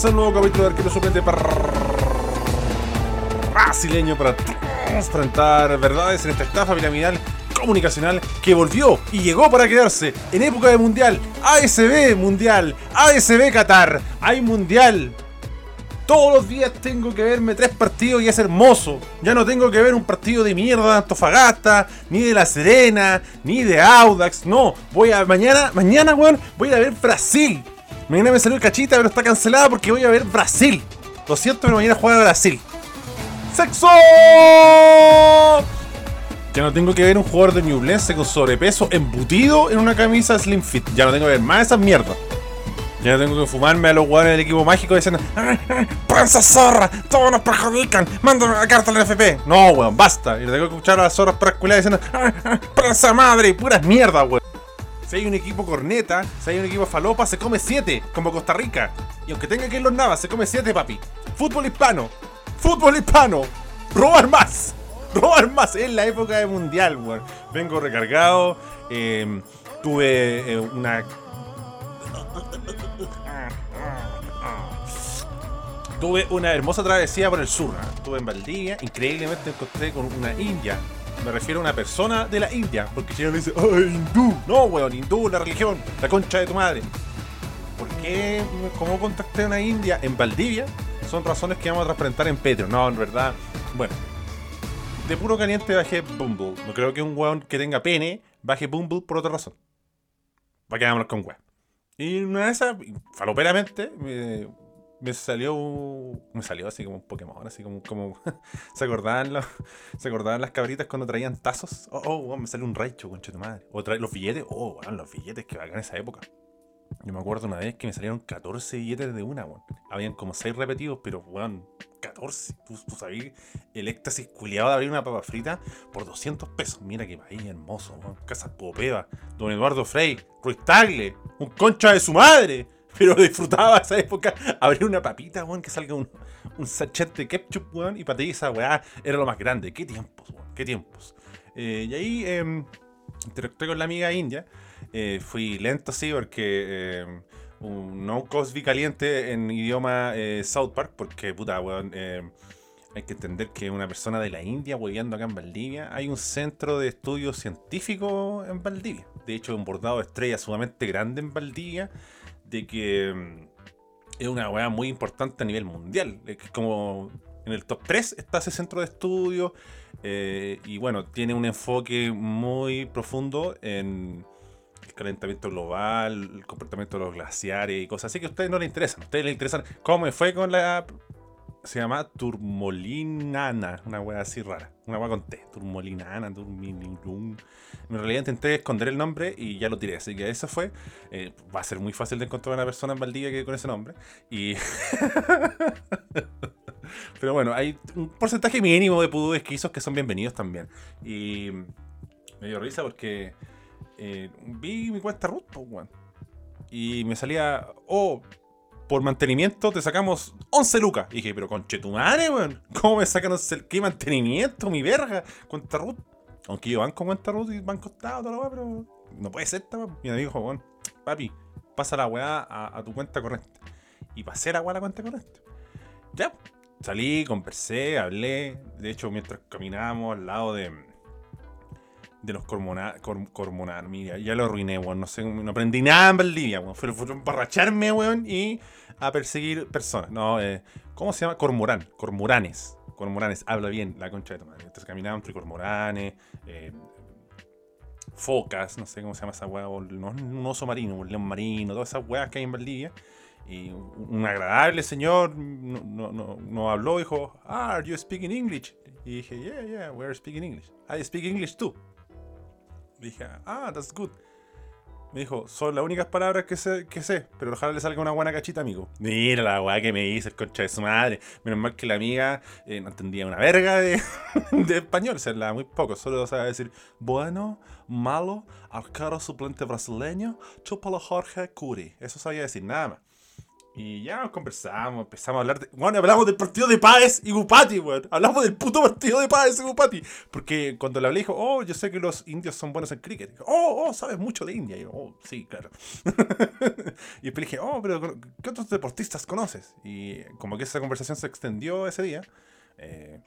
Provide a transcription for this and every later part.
Comienza un nuevo capítulo de Arquero Suplente brasileño para enfrentar verdades en esta estafa piramidal comunicacional que volvió y llegó para quedarse en época de mundial. ASB mundial, ASB Qatar, hay mundial. Todos los días tengo que verme tres partidos y es hermoso. Ya no tengo que ver un partido de mierda de Antofagasta, ni de La Serena, ni de Audax. No, voy a mañana, mañana, weón, voy a ver Brasil. Mañana me salió cachita, pero está cancelada porque voy a ver Brasil. Lo siento, pero mañana juega Brasil. ¡Sexo! Ya no tengo que ver un jugador de Newblense con sobrepeso embutido en una camisa slim fit. Ya no tengo que ver más esas mierdas. Ya no tengo que fumarme a los jugadores del equipo mágico diciendo ¡Prensa zorra! ¡Todos nos perjudican! ¡Mándame la carta al FP! No, weón, basta. Y tengo que escuchar a las zorras preescolares diciendo ¡Prensa madre! ¡Puras mierdas, weón! Si hay un equipo corneta, si hay un equipo falopa, se come 7, como Costa Rica. Y aunque tenga que ir los navas, se come 7, papi. Fútbol hispano. Fútbol hispano. Robar más. Robar más. Es la época de mundial, weón. Vengo recargado. Eh, tuve eh, una Tuve una hermosa travesía por el sur. ¿eh? Estuve en Valdivia, increíblemente me encontré con una india. Me refiero a una persona de la India, porque si no le dice, ¡ay, hindú! No, weón, hindú, la religión, la concha de tu madre. ¿Por qué? ¿Cómo contacté a una india en Valdivia? Son razones que vamos a transparentar en Patreon. No, en verdad. Bueno, de puro caliente bajé Bumble. No creo que un weón que tenga pene baje Bumble por otra razón. Va a quedarnos con weón. Y una de esas, faloperamente, me, me salió me salió así como un Pokémon, así como, como ¿se acordaban los, se acordaban las cabritas cuando traían tazos? Oh, oh, me salió un raicho, concha de madre. O trae los billetes, oh, bueno, los billetes que bacán esa época. Yo me acuerdo una vez que me salieron 14 billetes de una, weón. Habían como 6 repetidos, pero weón, 14. Tú, tú sabías el éxtasis culiado de abrir una papa frita por 200 pesos. Mira qué país hermoso, weón. Casa Popeva, Don Eduardo Frey, Ruiz Tagle, un concha de su madre. Pero disfrutaba esa época abrir una papita, weón, que salga un, un sachet de ketchup, weón, y ti esa weá era lo más grande. Qué tiempos, weón, qué tiempos. Eh, y ahí eh, interactué con la amiga india. Eh, fui lento, sí, porque eh, un no Cosby caliente en idioma eh, South Park, porque puta, weón. Eh, hay que entender que una persona de la India hueveando acá en Valdivia, hay un centro de estudios científicos en Valdivia. De hecho, un bordado de estrella sumamente grande en Valdivia de que mm, es una weá muy importante a nivel mundial. Es como en el top 3 está ese centro de estudio eh, y bueno, tiene un enfoque muy profundo en el calentamiento global, el comportamiento de los glaciares y cosas así que a ustedes no les interesan. A ustedes les interesan cómo me fue con la... Se llama Turmolinana, una weá así rara. Una weá con T. Turmolinana, Turmilinum. En realidad intenté esconder el nombre y ya lo tiré. Así que eso fue. Eh, va a ser muy fácil de encontrar una persona en que con ese nombre. Y. Pero bueno, hay un porcentaje mínimo de pudos esquizos que son bienvenidos también. Y me dio risa porque eh, vi mi cuenta root, pues, weón. Y me salía, oh, por mantenimiento te sacamos 11 lucas. Y dije, pero conche tu madre, weón. ¿Cómo me sacan 11? ¿Qué mantenimiento, mi verga? Cuenta root. Aunque yo banco cuenta root y banco estado, toda la weá, pero no puede ser esta weá. Y me dijo, weón, papi, pasa la weá a, a tu cuenta corriente. Y pasé la weá a la cuenta corriente. Ya, salí, conversé, hablé. De hecho, mientras caminábamos al lado de, de los cormonar, cor, mira, ya lo arruiné, weón. No sé, no aprendí nada en Valdivia, weón. Fue, a emborracharme, weón, y a perseguir personas. No, eh, ¿cómo se llama? Cormorán, cormoranes. Cormoranes, habla bien la concha de tu madre. Entonces caminaban entre cormoranes, eh, focas, no sé cómo se llama esa weá, un oso marino, un león marino, todas esas weas que hay en Valdivia. Y un agradable señor nos no, no, no habló, dijo, ah, are you speaking English? Y dije, yeah, yeah, we're speaking English. I speak English too. Dije, ah, that's good. Me dijo, son las únicas palabras que sé, que sé, pero ojalá le salga una buena cachita, amigo. Mira la weá que me dice el concha de su madre. Menos mal que la amiga eh, no entendía una verga de, de español, o sea, la muy poco. Solo sabe decir, bueno, malo, arquero suplente brasileño, chúpalo Jorge Curi. Eso sabía decir, nada más. Y ya nos conversamos, empezamos a hablar de. Bueno, hablamos del partido de Páez y Gupati, weón. Hablamos del puto partido de Páez y Gupati. Porque cuando le hablé, dijo, oh, yo sé que los indios son buenos en cricket. Dijo, oh, oh, sabes mucho de India. Y yo, oh, sí, claro. y después dije, oh, pero ¿qué otros deportistas conoces? Y como que esa conversación se extendió ese día. Eh,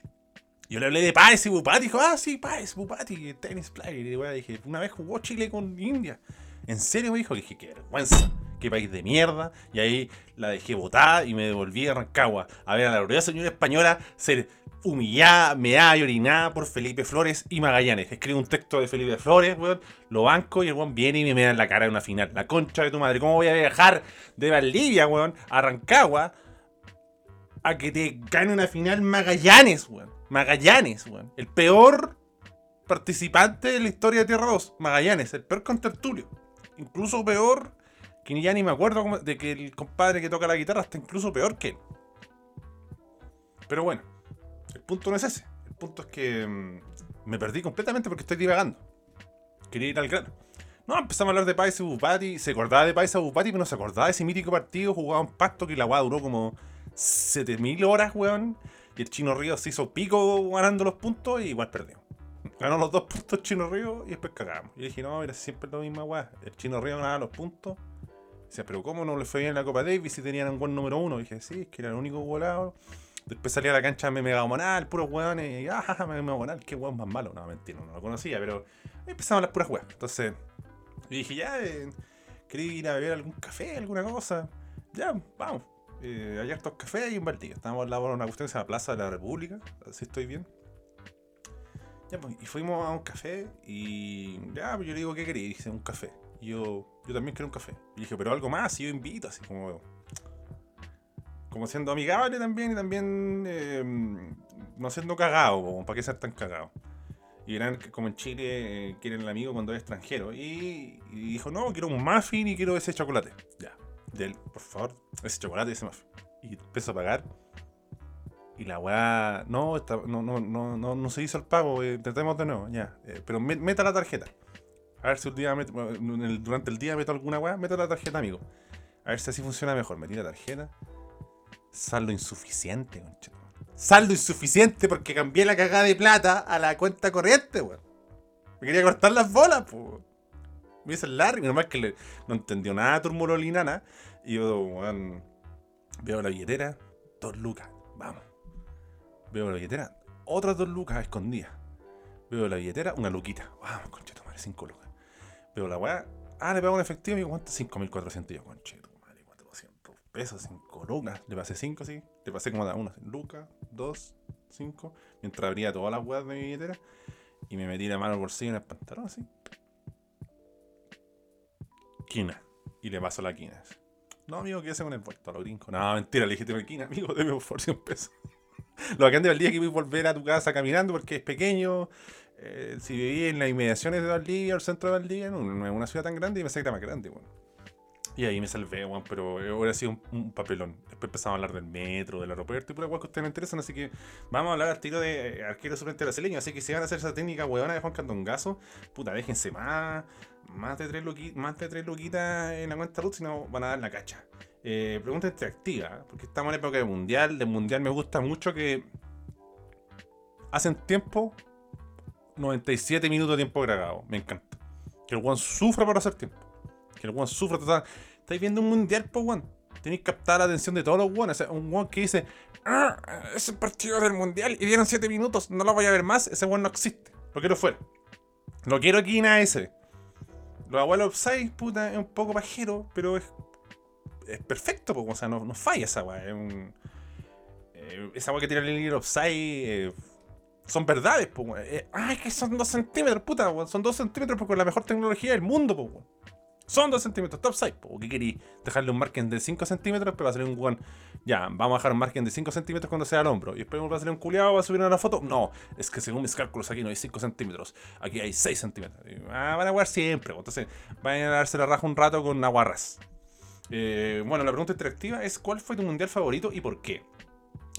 yo le hablé de Páez y Bupati. Dijo, ah, sí, Páez, Bupati, tenis player. Y dije, una vez jugó Chile con India. ¿En serio me dijo? dije, qué vergüenza qué país de mierda. Y ahí la dejé botada y me devolví a Rancagua a ver a la gloriosa señora española ser humillada, meada y orinada por Felipe Flores y Magallanes. Escribe un texto de Felipe Flores, weón, lo banco y el weón viene y me da en la cara en una final. La concha de tu madre. ¿Cómo voy a viajar de Valdivia, weón, a Rancagua a que te gane una final Magallanes, weón? Magallanes, weón. El peor participante de la historia de Tierra 2. Magallanes, el peor contertulio. Incluso peor que ya ni me acuerdo de que el compadre que toca la guitarra está incluso peor que él. Pero bueno, el punto no es ese. El punto es que mm, me perdí completamente porque estoy divagando. Quería ir al grano. No, empezamos a hablar de Paisa Bupati. Se acordaba de Paisa Bupati, pero no se acordaba de ese mítico partido. Jugaba un pacto que la weá duró como 7000 horas, weón. Y el Chino Río se hizo pico ganando los puntos y igual perdió. Ganó los dos puntos Chino Río y después cagamos. Y dije, no, era siempre lo mismo, weón. El Chino Río ganaba los puntos Pero ¿cómo no le fue bien en la Copa Davis si tenían un buen número uno? Dije, sí, es que era el único volado. Después salía a la cancha me mega monal, puros hueones, y ah, me mega monal, qué hueón más malo. No, mentira, no lo conocía, pero empezaban las puras hueas. Entonces, dije, ya, eh, quería ir a beber algún café, alguna cosa. Ya, vamos. Eh, hay hartos cafés y un Valdivia. Estábamos al lado de una cuestión que se llama Plaza de la República, si estoy bien. Pues, y fuimos a un café y ya, pues yo le digo, ¿qué quería? Dice, un café. Y yo, yo también quiero un café. Y dije, pero algo más, y yo invito, así como. Como siendo amigable también y también em, no siendo cagado, para qué ser tan cagado. Y eran como en Chile eh, quieren el amigo cuando es extranjero. Y, dijo, no, quiero un muffin y quiero ese chocolate. Ya. Del, por favor, ese chocolate y ese muffin. Y empezó a pagar. Y la weá, no, no, no, no, no, se hizo el pago, eh, tratemos de nuevo, ya. Eh, pero meta la tarjeta. A ver si un día durante el día meto alguna weá, meto la tarjeta, amigo. A ver si así funciona mejor. Metí la tarjeta. Saldo insuficiente, concha. Saldo insuficiente porque cambié la cagada de plata a la cuenta corriente, weón. Me quería cortar las bolas, pues. Me hice el largo, normal que no entendió nada turmulolinana. Y yo, weón, veo la billetera, dos lucas, vamos. Veo la billetera, otras dos lucas escondidas. Veo la billetera, una luquita, vamos, concha, madre, cinco lucas. Veo la weá. Ah, le pago en efectivo y me cuenta 5.400. Y yo, conche, madre, 400 pesos, 5 lucas. Le pasé 5, sí. Le pasé como a una. Lucas, 2, 5. Mientras abría todas las weas de mi billetera. Y me metí la mano al bolsillo en el pantalón, así. Quina. Y le paso la quina. No, amigo, ¿qué hace con el vuelto a los gringos? No, mentira, le dije, tengo quina, amigo, deme por favor 100 pesos. Lo bacán del día que voy a volver a tu casa caminando porque es pequeño, eh, si viví en las inmediaciones de Valdivia, el centro de Valdivia, no, es una ciudad tan grande y me sé que era más grande, bueno. Y ahí me salvé, bueno, pero hubiera sido un, papelón. Después empezamos a hablar del metro, del aeropuerto y por igual que ustedes me interesan, así que vamos a hablar al tiro de eh, arquero suplente brasileño. Así que si van a hacer esa técnica huevona de Juan Candongazo, puta, déjense más, más de tres, luquitas, más de tres luquitas en la cuenta Ruth, si no van a dar la cacha. Eh, pregunta interactiva, porque estamos en época de mundial. Del mundial me gusta mucho que hacen tiempo 97 minutos de tiempo grabado. Me encanta. Que el one sufra para hacer tiempo. Que el one sufra total. Estáis viendo un mundial, pues, one. Tenéis que captar la atención de todos los ones. un one que dice, ah, es el partido del mundial y dieron 7 minutos, no lo voy a ver más. Ese one no existe. Lo quiero fuera. Lo quiero aquí en ese. Los abuelos 6, puta, es un poco pajero, pero es, es perfecto, pues, o sea, no, no falla esa weá. Es un, eh, esa weá que tiene el libro offside. Eh, son verdades, pues, eh, ay, que son 2 centímetros, puta, Son 2 centímetros porque con la mejor tecnología del mundo, pues, Son 2 centímetros, top side, pues. ¿Qué querí? Dejarle un margen de 5 centímetros, pero va a salir un guan. Ya, vamos a dejar un margen de 5 centímetros cuando sea al hombro. Y después va a salir un culiado, va a subir una foto. No, es que según mis cálculos aquí no hay 5 centímetros. Aquí hay 6 centímetros. ah, van a jugar siempre. Entonces, van a darse la raja un rato con aguarras. Eh, bueno, la pregunta interactiva es: ¿cuál fue tu mundial favorito y por qué?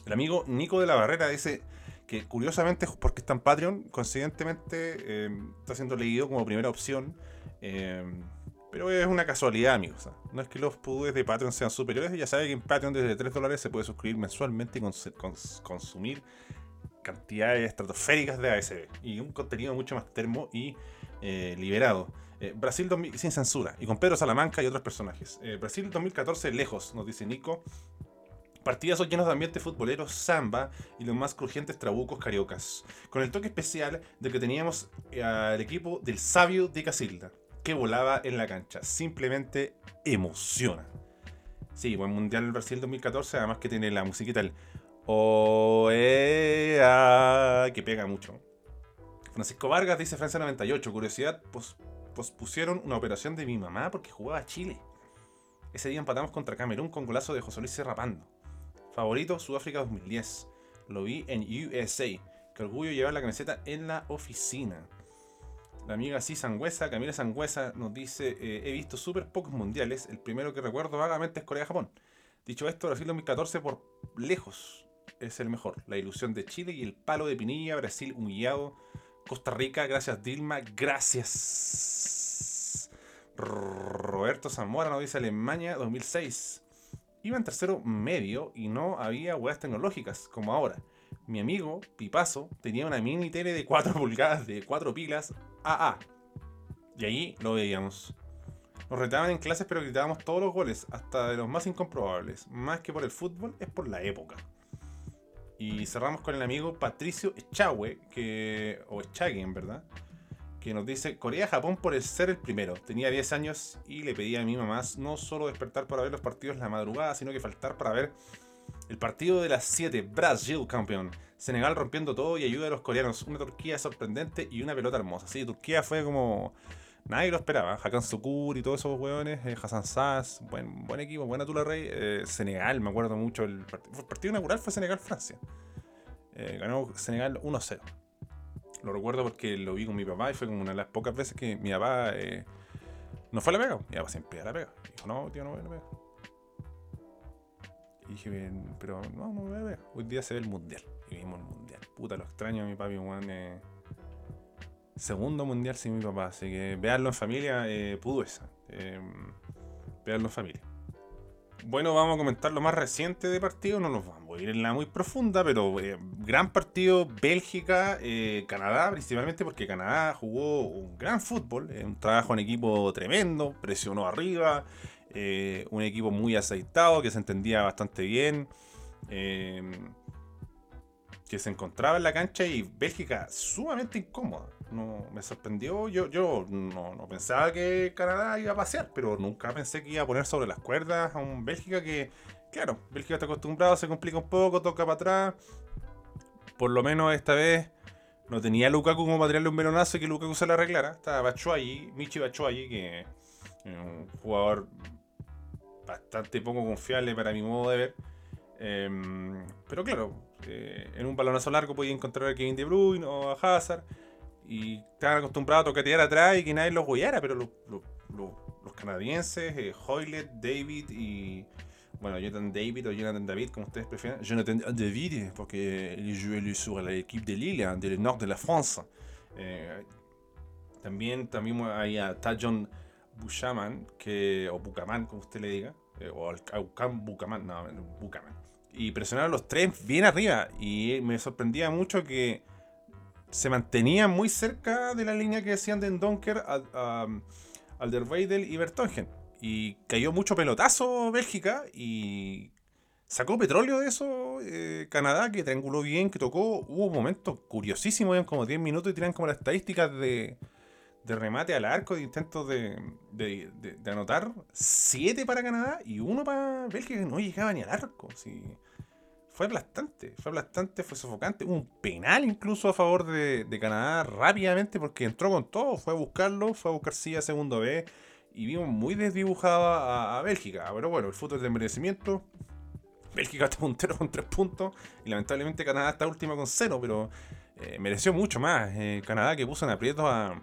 El amigo Nico de la Barrera dice que curiosamente, porque está en Patreon, coincidentemente eh, está siendo leído como primera opción. Eh, Pero es una casualidad, amigos. ¿ah? No es que los pudúes de Patreon sean superiores. Ya sabe que en Patreon desde 3 dólares se puede suscribir mensualmente y consumir cantidades estratosféricas de ASB. Y un contenido mucho más termo y eh, liberado. Eh, Brasil sin censura. Y con Pedro Salamanca y otros personajes. Eh, Brasil 2014 lejos, nos dice Nico. Partidazos llenos de ambiente futbolero, samba y los más crujientes trabucos cariocas. Con el toque especial de que teníamos al equipo del sabio de Casilda que volaba en la cancha. Simplemente emociona. Sí, buen Mundial Brasil 2014, además que tiene la musiquita el OEA, que pega mucho. Francisco Vargas dice Francia 98, curiosidad, pues, pues pusieron una operación de mi mamá porque jugaba Chile. Ese día empatamos contra Camerún con golazo de José Luis Serrapando. Favorito, Sudáfrica 2010. Lo vi en USA. Qué orgullo llevar la camiseta en la oficina. La amiga sí Sangüesa, Camila Sangüesa, nos dice: eh, He visto súper pocos mundiales. El primero que recuerdo vagamente es Corea-Japón. Dicho esto, Brasil 2014 por lejos es el mejor. La ilusión de Chile y el palo de Pinilla, Brasil humillado. Costa Rica, gracias Dilma, gracias. Roberto Zamora nos dice Alemania 2006. Iba en tercero medio y no había huevas tecnológicas como ahora. Mi amigo, Pipazo, tenía una mini tele de 4 pulgadas de 4 pilas AA. Y ahí lo veíamos. Nos retaban en clases, pero gritábamos todos los goles, hasta de los más incomprobables. Más que por el fútbol, es por la época. Y cerramos con el amigo Patricio Echagüe, que, o Echagüe en verdad, que nos dice, Corea-Japón por el ser el primero. Tenía 10 años y le pedía a mi mamá no solo despertar para ver los partidos la madrugada, sino que faltar para ver el partido de las 7, Brasil campeón. Senegal rompiendo todo y ayuda a los coreanos. Una Turquía sorprendente y una pelota hermosa. Sí, Turquía fue como. Nadie lo esperaba. Hakan Sukur y todos esos hueones. Eh, Hassan Sass. Buen, buen equipo, buena Tula Rey. Eh, Senegal, me acuerdo mucho. El, partido inaugural fue Senegal-Francia. Eh, ganó Senegal 1-0. Lo recuerdo porque lo vi con mi papá y fue como una de las pocas veces que mi papá no fue a la pega. Mi papá siempre a la pega. Dijo, no, tío, no voy a la pega. Y dije, pero no, no voy a ver. Hoy día se ve el mundial y vimos el mundial. Puta, lo extraño a mi papi, Juan. Eh, segundo mundial sin mi papá, así que veanlo en familia, eh, pudo esa. Eh, veanlo en familia. Bueno, vamos a comentar lo más reciente de partido, no nos vamos a ir en la muy profunda, pero eh, gran partido Bélgica, Canadá, principalmente porque Canadá jugó un gran fútbol, un trabajo en equipo tremendo, presionó arriba, un equipo muy aceitado que se entendía bastante bien que se encontraba en la cancha y Bélgica sumamente incómoda. No, me sorprendió. Yo, yo no, pensaba que Canadá iba a pasear, pero nunca pensé que iba a poner sobre las cuerdas a un Bélgica que, claro, Bélgica está acostumbrado, se complica un poco, toca para atrás. Por lo menos esta vez no tenía Lukaku como para tirarle un velonazo y que Lukaku se la arreglara. Estaba allí Michi allí que es un jugador bastante poco confiable para mi modo de ver. Em, pero claro, eh, en un balonazo largo podía encontrar a Kevin De Bruyne o a Hazard. Y estaban acostumbrados a toquetear atrás y que nadie los goyara, pero los, canadienses, eh, Hoylet, David y. Bueno, Jonathan David o Jonathan David, como ustedes prefieran. Jonathan David, porque él jugó sur la equipe de Lille, del norte de la Francia. Eh, también, también hay a Tajon Bushaman, que, o Bucaman, como usted le diga, o Aucam Bucaman, no, Bucaman y presionaron los tres bien arriba. Y me sorprendía mucho que se mantenían muy cerca de la línea que decían de Donker, Alderweidel y Bertongen. Y cayó mucho pelotazo Bélgica y sacó petróleo de eso eh, Canadá, que trianguló bien, que tocó. Hubo momentos curiosísimos, eran como 10 minutos y tiran como las estadísticas de, de remate al arco, de intentos de, de, de, anotar. 7 para Canadá y uno para Bélgica que no llegaba ni al arco. Sí fue aplastante, fue aplastante, fue sofocante. Un penal incluso a favor de, Canadá rápidamente porque entró con todo, fue a buscarlo, fue a buscar a segundo B y vimos muy desdibujada a, Bélgica. Pero bueno, el fútbol de merecimiento. Bélgica está puntero con tres puntos y lamentablemente Canadá está última con cero, pero eh, mereció mucho más. Eh, Canadá que puso en aprieto a,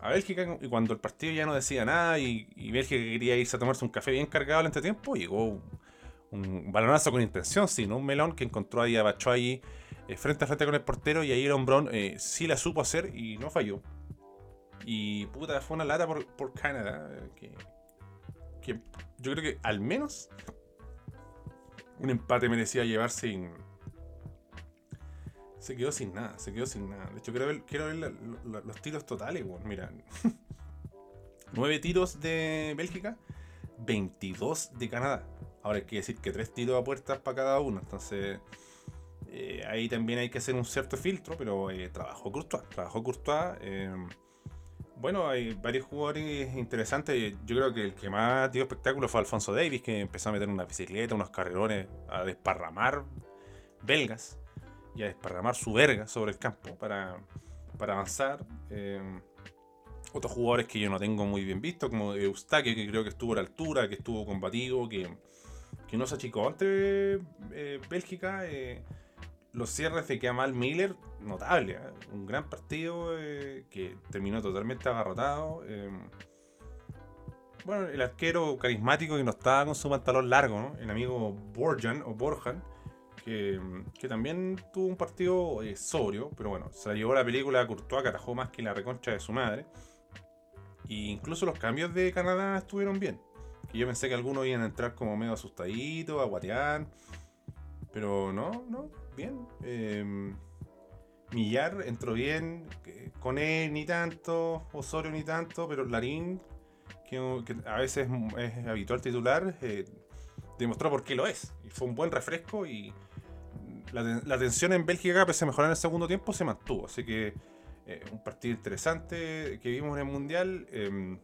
a, Bélgica y cuando el partido ya no decía nada y, y Bélgica quería irse a tomarse un café bien cargado al entretiempo, llegó un balonazo con intención, sino un melón que encontró ahí a Batshuayi eh, frente a frente con el portero y ahí hombrón eh, sí la supo hacer y no falló. Y puta, fue una lata por, por Canadá. Que, que yo creo que al menos un empate merecía llevarse sin. Se quedó sin nada, se quedó sin nada. De hecho, quiero ver, quiero ver los tiros totales, mira. 9 tiros de Bélgica, 22 de Canadá. Ahora hay que decir que 3 tiros a puertas para cada uno. Entonces, eh, ahí también hay que hacer un cierto filtro, pero eh, trabajó Courtois. Trabajó. Eh, bueno, hay varios jugadores interesantes. Yo creo que el que más dio espectáculo fue Alfonso Davis, que empezó a meter una bicicleta, unos carrerones, a desparramar belgas y a desparramar su verga sobre el campo para, para avanzar. Eh, otros jugadores que yo no tengo muy bien visto, como Eustaquio, que creo que estuvo a la altura, que estuvo combativo, que, que no se achicó ante eh, Bélgica. Eh, los cierres de Kamal Miller, notable, ¿eh? un gran partido que terminó totalmente agarrotado. bueno, el arquero carismático que no estaba con su pantalón largo, el amigo Borjan o Borjan, que, que, también tuvo un partido sobrio, pero bueno, se llevó la película Courtois, que atajó más que la reconcha de su madre. Y incluso los cambios de Canadá estuvieron bien. Que yo pensé que algunos iban a entrar como medio asustaditos, a guatear. Pero no, no, bien. Em, Millar entró bien. Con él ni tanto. Osorio ni tanto. Pero Larín, que, a veces es habitual titular, eh, demostró por qué lo es. Y fue un buen refresco y la, la tensión en Bélgica, pese a mejorar en el segundo tiempo, se mantuvo. Así que eh, un partido interesante que vimos en el Mundial. Em,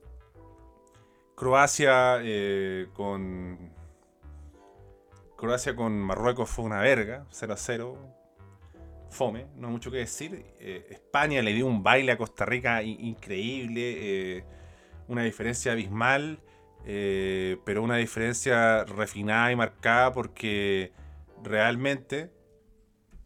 Croacia eh, con. Croacia con Marruecos fue una verga, 0 a 0. Fome, no hay mucho que decir. Eh, España le dio un baile a Costa Rica increíble, una diferencia abismal, pero una diferencia refinada y marcada porque realmente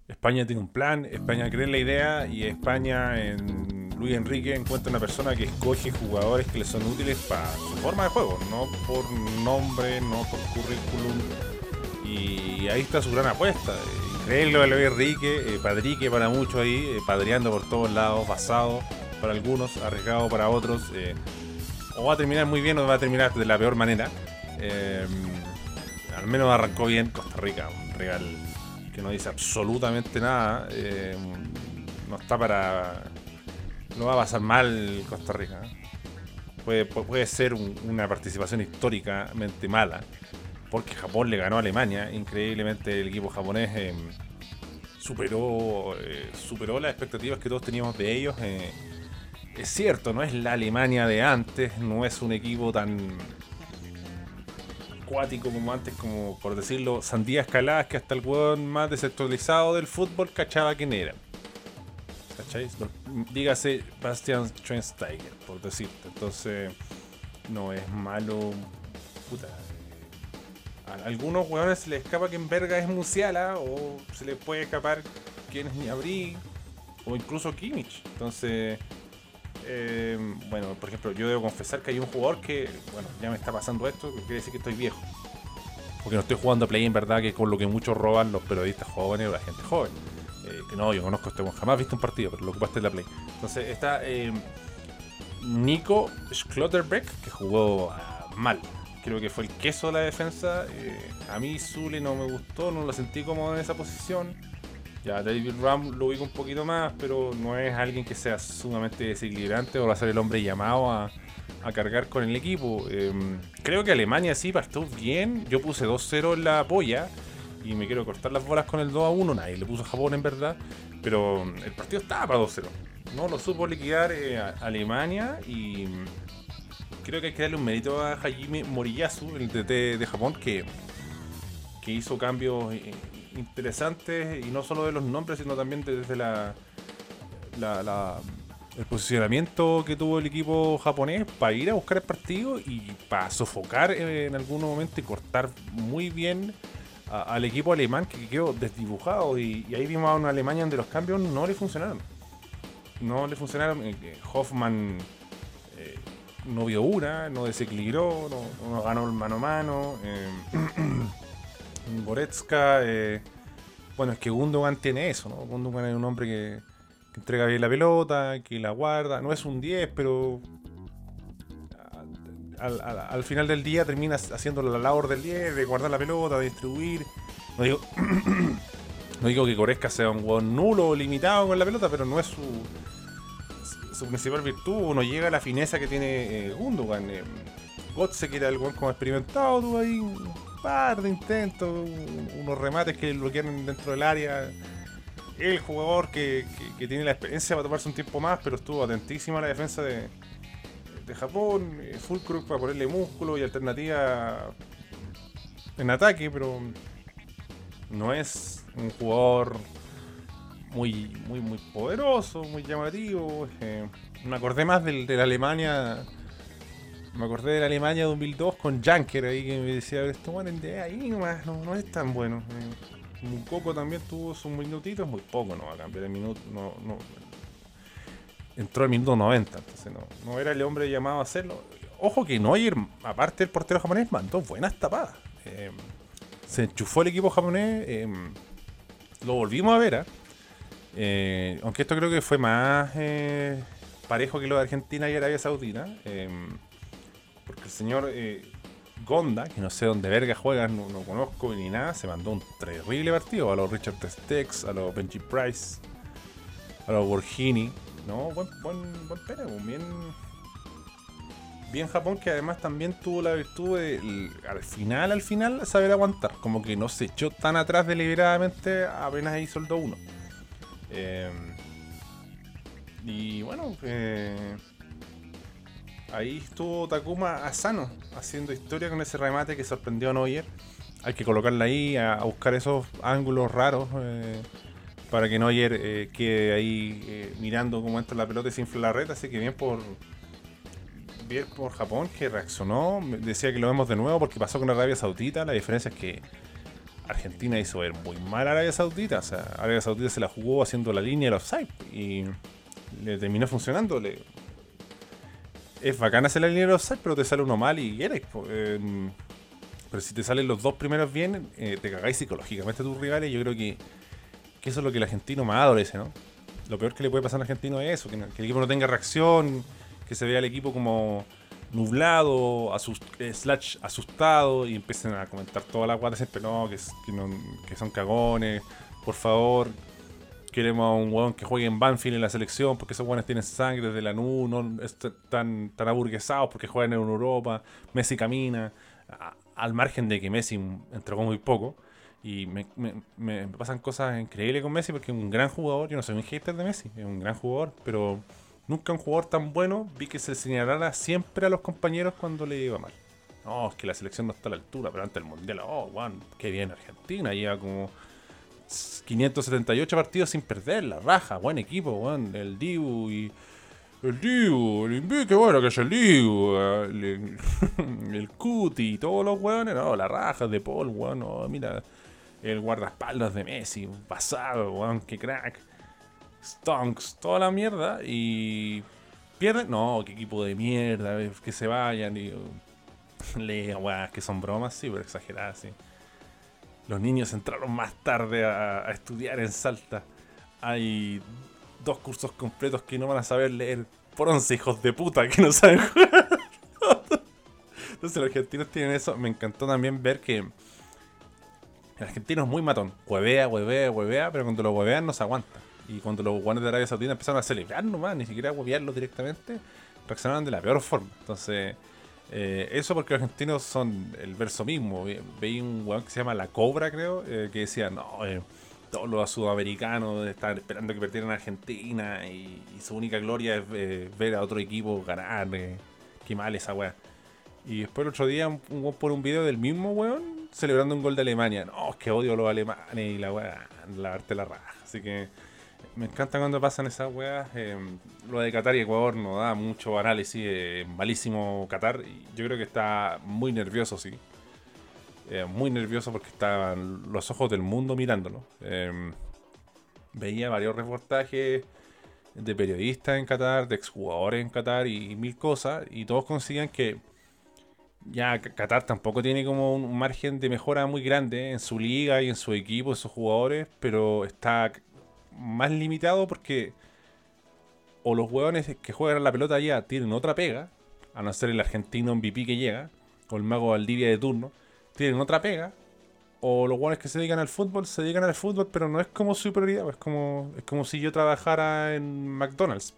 España tiene un plan, España cree en la idea y España en Luis Enrique encuentra una persona que escoge jugadores que le son útiles para su forma de juego, no por nombre, no por currículum. Y ahí está su gran apuesta. Increíble Luis Enrique, eh, padrique para muchos ahí, eh, padreando por todos lados, basado para algunos, arriesgado para otros. Eh, o va a terminar muy bien o va a terminar de la peor manera. al menos arrancó bien Costa Rica, un regal que no dice absolutamente nada, eh, no está para. No va a pasar mal Costa Rica. Puede, puede ser una participación históricamente mala, porque Japón le ganó a Alemania. Increíblemente, el equipo japonés eh, superó, eh, superó las expectativas que todos teníamos de ellos. es cierto, no es la Alemania de antes, no es un equipo tan acuático como antes, como por decirlo, sandías escaladas que hasta el hueón más desactualizado del fútbol cachaba quién era. ¿Cacháis? Dígase Bastian Schweinsteiger, por decirte. Entonces, no es malo. Puta. A algunos hueones se les escapa que en verga es Musiala, o se les puede escapar quién es Niabri, o incluso Kimmich. Entonces eh, bueno, por ejemplo, yo debo confesar que hay un jugador que, bueno, ya me está pasando esto, que quiere decir que estoy viejo. Porque no estoy jugando a Play en verdad, que es con lo que muchos roban los periodistas jóvenes o la gente joven. Eh, no, yo conozco este jamás he visto un partido, pero lo ocupaste en la Play. Entonces está eh, Nico Schlotterbeck, que jugó ah, mal. Creo que fue el queso de la defensa. a mí Zule no me gustó, no lo sentí como en esa posición. Ya David Ram lo ubico un poquito más, pero no es alguien que sea sumamente desequilibrante o va a ser el hombre llamado a, cargar con el equipo. Em, creo que Alemania sí partió bien. Yo puse 2-0 en la polla y me quiero cortar las bolas con el 2-1. Nadie le puso a Japón en verdad, pero el partido estaba para 2-0. No lo supo liquidar eh, Alemania y creo que hay que darle un mérito a Hajime Moriyasu, el DT de Japón, que, que hizo cambios eh, interesantes y no solo de los nombres, sino también desde la, el posicionamiento que tuvo el equipo japonés para ir a buscar el partido y para sofocar en algún momento y cortar muy bien al equipo alemán que quedó desdibujado. Y, ahí vimos a una Alemania donde los cambios no le funcionaron. No le funcionaron. Eh, Hoffman eh, no vio una, no desequilibró, no, ganó el mano a mano. Eh, eh, bueno, es que Gundogan tiene eso, ¿no? Gundogan es un hombre que, entrega bien la pelota, que la guarda. No es un 10, pero al, final del día termina haciendo la labor del 10, de guardar la pelota, de distribuir. No digo, no que Coresca sea un buen nulo o limitado con la pelota, pero no es su, su principal virtud. Uno llega a la fineza que tiene eh, Gundogan. Eh, Gotze, que el buen como experimentado, tuvo ahí un par de intentos, unos remates que bloquearon dentro del área. El jugador que, tiene la experiencia para tomarse un tiempo más, pero estuvo atentísimo a la defensa de, de Japón. Eh, Fulcrum para ponerle músculo y alternativa en ataque, pero no es un jugador muy, muy, muy poderoso, muy llamativo. Eh, me acordé más del, de la Alemania. Me acordé de la Alemania 2002 con Junker ahí que me decía, esto bueno, de ahí nomás, no, es tan bueno. Eh, Coco también tuvo sus minutitos, muy poco, no va a cambiar el minuto, no, no. Entró el minuto 90, entonces no, no era el hombre llamado a hacerlo. Ojo que Neuer, aparte del portero japonés, mandó buenas tapadas. Eh, se enchufó el equipo japonés, eh, lo volvimos a ver, ¿eh? Eh, aunque esto creo que fue más eh, parejo que lo de Argentina y Arabia Saudita. Em, porque el señor eh, Gonda, que no sé dónde verga juega, no, conozco ni nada, se mandó un terrible partido a los Richard Stex, a los Benji Price, a los Borghini. No, buen, buen, buen pene, bien. Bien Japón, que además también tuvo la virtud de, al final, al final, saber aguantar. Como que no se echó tan atrás deliberadamente, apenas hizo el 2-1. Eh, y bueno, eh, ahí estuvo Takuma Asano haciendo historia con ese remate que sorprendió a Neuer. Hay que colocarla ahí a, buscar esos ángulos raros eh, para que Neuer quede ahí mirando cómo entra la pelota y se infla la red. Así que bien por, bien por Japón que reaccionó. Decía que lo vemos de nuevo porque pasó con Arabia Saudita. La diferencia es que Argentina hizo ver muy mal a Arabia Saudita. O sea, Arabia Saudita se la jugó haciendo la línea de los offside y le terminó funcionando. Es bacana hacer la línea de los offside, pero te sale uno mal y eres. Pero si te salen los dos primeros bien, eh, te cagáis psicológicamente a tus rivales. Yo creo que, eso es lo que el argentino más adolece, ¿no? Lo peor que le puede pasar al argentino es eso, que, que el equipo no tenga reacción, que se vea al equipo como nublado, eh, slash asustado y empiecen a comentar toda la guardia siempre no que, que, son cagones, por favor, queremos a un weón que juegue en Banfield en la selección porque esos weones tienen sangre desde la NU, no están tan aburguesados porque juegan en Europa, Messi camina, al margen de que Messi entregó muy poco. Y me, me, pasan cosas increíbles con Messi porque es un gran jugador. Yo no soy un hater de Messi, es un gran jugador, pero Nunca un jugador tan bueno vi que se señalara siempre a los compañeros cuando le iba mal. No, es que la selección no está a la altura, pero antes del mundial, oh, Juan, qué bien Argentina, lleva como 578 partidos sin perder, la raja, buen equipo, Juan, el Dibu y. El Dibu, el Invi, qué bueno que es el Dibu, el, el Cuti, todos los weones, no, la raja de Paul, weón, no, mira, el guardaespaldas de Messi, pasado, weón, qué crack. Stonks, toda la mierda y pierden. No, qué equipo de mierda, que se vayan y le que son bromas, sí, pero exageradas, sí. Los niños entraron más tarde a, estudiar en Salta. Hay dos cursos completos que no van a saber leer. Por once hijos de puta que no saben jugar. Entonces los argentinos tienen eso. Me encantó también ver que el argentino es muy matón. Huevea, huevea, huevea, pero cuando lo huevean no se aguanta. Y cuando los guanes de Arabia Saudita empezaron a celebrar nomás, ni siquiera a huevearlos directamente, reaccionaron de la peor forma. Entonces, eh, eso porque los argentinos son el verso mismo. Veí un weón que se llama La Cobra, creo, eh, que decía, no, eh, todos los sudamericanos están esperando que perdieran a Argentina y, su única gloria es ver a otro equipo ganar. qué mal esa weá. Y después el otro día, un, un, por un video del mismo weón celebrando un gol de Alemania. No, es que odio a los alemanes y la weá, lavarte la raja. Así que me encanta cuando pasan esas weas. Em, lo de Qatar y Ecuador no da mucho análisis. Eh, malísimo Qatar. Yo creo que está muy nervioso, sí. Eh, muy nervioso porque estaban los ojos del mundo mirándolo. Em, veía varios reportajes de periodistas en Qatar, de exjugadores en Qatar y, mil cosas. Y todos consiguen que ya Qatar tampoco tiene como un margen de mejora muy grande en su liga y en su equipo, en sus jugadores, pero está más limitado porque o los hueones que juegan la pelota allá tienen otra pega, a no ser el argentino MVP que llega, o el mago Valdivia de turno, tienen otra pega, o los hueones que se dedican al fútbol se dedican al fútbol, pero no es como su prioridad, es como, es como si yo trabajara en McDonald's,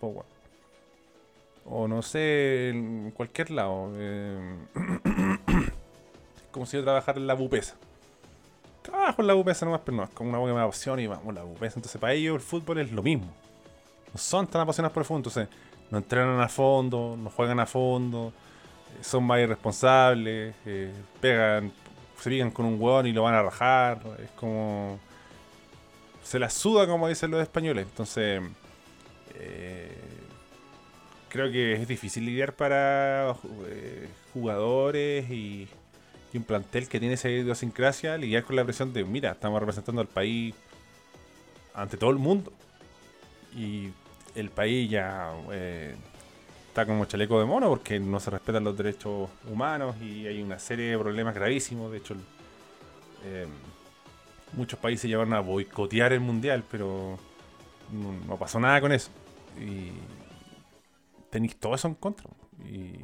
o no sé, en cualquier lado. Eh, como si yo trabajara en la bupesa. Trabajo en la bupesa nomás, pero no, es como una buena opción y vamos, la bupesa. Entonces, para ellos el fútbol es lo mismo. No son tan apasionados por el fútbol, entonces no entrenan a fondo, no juegan a fondo, eh, son más irresponsables, eh, pegan, se pegan con un hueón y lo van a rajar. Es como. Se la suda, como dicen los españoles. Entonces. Eh, creo que es difícil lidiar para eh, jugadores y, un plantel que tiene esa idiosincrasia, lidiar con la presión de, mira, estamos representando al país ante todo el mundo. Y el país ya eh, está como chaleco de mono porque no se respetan los derechos humanos y hay una serie de problemas gravísimos. De hecho, eh, muchos países llevaron a boicotear el mundial, pero no, no pasó nada con eso. Y tenéis todo eso en contra. Y,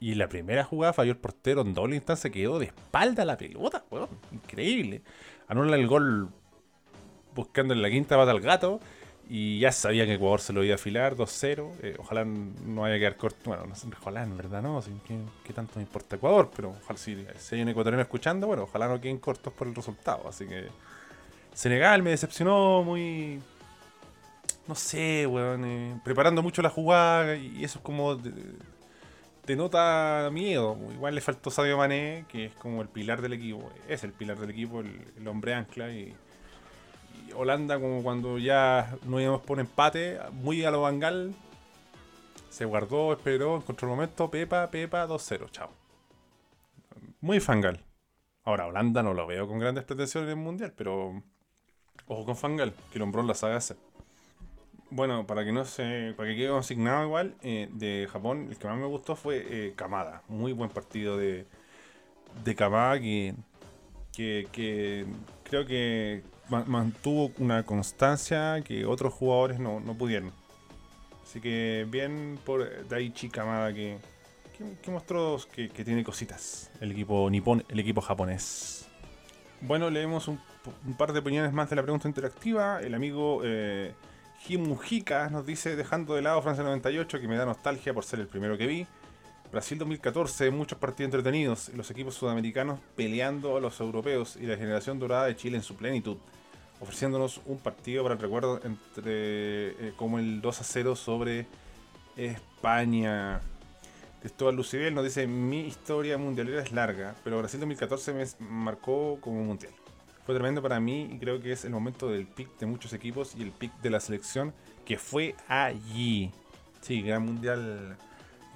y la primera jugada falló el portero en doble instancia, quedó de espalda la pelota, weón. Increíble. Anula el gol buscando en la quinta pata al gato. Y ya sabía que Ecuador se lo iba a afilar 2-0. Eh, ojalá no haya que quedar corto. Bueno, no ojalá en verdad no. ¿qué, tanto me importa Ecuador? Pero ojalá si, si hay un ecuatoriano escuchando, bueno, ojalá no queden cortos por el resultado. Así que Senegal me decepcionó muy no sé, weón, eh, preparando mucho la jugada y eso es como te nota miedo. Igual le faltó Sadio Mané, que es como el pilar del equipo, es el pilar del equipo, el, hombre ancla y, Holanda como cuando ya no íbamos por empate, muy a lo Bangal, se guardó, esperó, encontró el momento, Pepa, Pepa, 2-0, chao. Muy fangal. Ahora, Holanda no lo veo con grandes pretensiones en el Mundial, pero ojo con Fangal, que el la sabe hacer. Bueno, para que no se, para que quede consignado igual, eh, de Japón, el que más me gustó fue eh, Kamada. Muy buen partido de, de Kamada que, que, creo que mantuvo una constancia que otros jugadores no, pudieron. Así que bien por Daichi Kamada que, que, mostró que, tiene cositas el equipo nipón, el equipo japonés. Bueno, leemos un, un, par de opiniones más de la pregunta interactiva. El amigo... Eh, Jim Mujica nos dice, dejando de lado Francia 98, que me da nostalgia por ser el primero que vi. Brasil 2014, muchos partidos entretenidos, los equipos sudamericanos peleando a los europeos y la generación dorada de Chile en su plenitud, ofreciéndonos un partido para el recuerdo entre eh, como el 2 a 0 sobre España. Cristóbal Lucibel nos dice, mi historia mundialera es larga, pero Brasil 2014 me marcó como mundial fue tremendo para mí y creo que es el momento del pick de muchos equipos y el pick de la selección que fue allí. Sí, gran mundial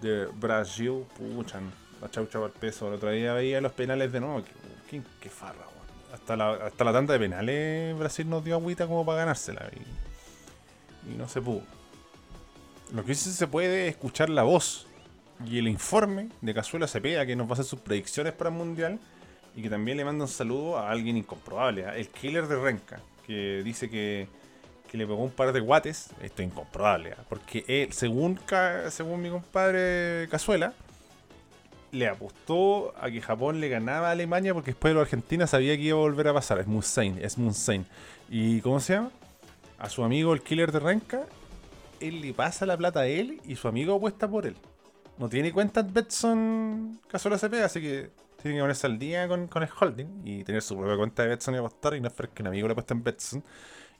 de Brasil, puchan, la chaucha al peso. El otro día veía los penales de nuevo, qué, farra, hasta la, hasta la tanda de penales Brasil nos dio agüita como para ganársela y, y no se pudo. Lo que sí se puede es escuchar la voz y el informe de Cazuela Cepeda que nos va a hacer sus predicciones para el mundial y que también le manda un saludo a alguien incomprobable, el killer de Renca, que dice que, le pegó un par de guates. Esto es incomprobable, ¿ah? porque él, según, según mi compadre Cazuela, le apostó a que Japón le ganaba a Alemania porque después de Argentina sabía que iba a volver a pasar. Es Musain, es Musain. ¿Y cómo se llama? A su amigo el killer de Renca, él le pasa la plata a él y su amigo apuesta por él. No tiene cuenta Betson Cazuela CP, así que tiene que ponerse al día con, el holding y tener su propia cuenta de Betson y apostar y no esperar que un amigo le apueste en Betson.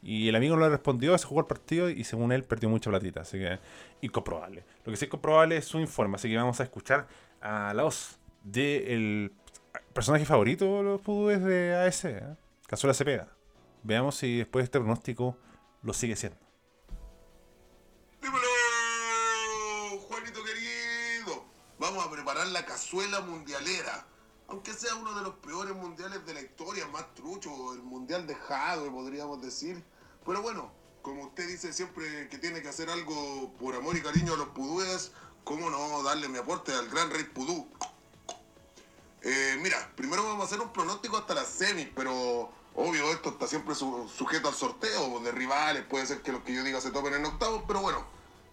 Y el amigo no le respondió, se jugó el partido y según él perdió mucha platita. Así que incomprobable. Lo que sí es comprobable es su informe. Así que vamos a escuchar a la voz del personaje favorito de los pudúes de AS, ¿eh? Cazuela Cepeda. Veamos si después de este pronóstico lo sigue siendo. Dímelo, Juanito querido. Vamos a preparar la cazuela mundialera aunque sea uno de los peores mundiales de la historia, más trucho, el mundial dejado, podríamos decir. Pero bueno, como usted dice siempre que tiene que hacer algo por amor y cariño a los pudúes, ¿cómo no darle mi aporte al gran rey pudú? Eh, mira, primero vamos a hacer un pronóstico hasta las semis, pero obvio esto está siempre sujeto al sorteo de rivales, puede ser que los que yo diga se topen en octavos, pero bueno,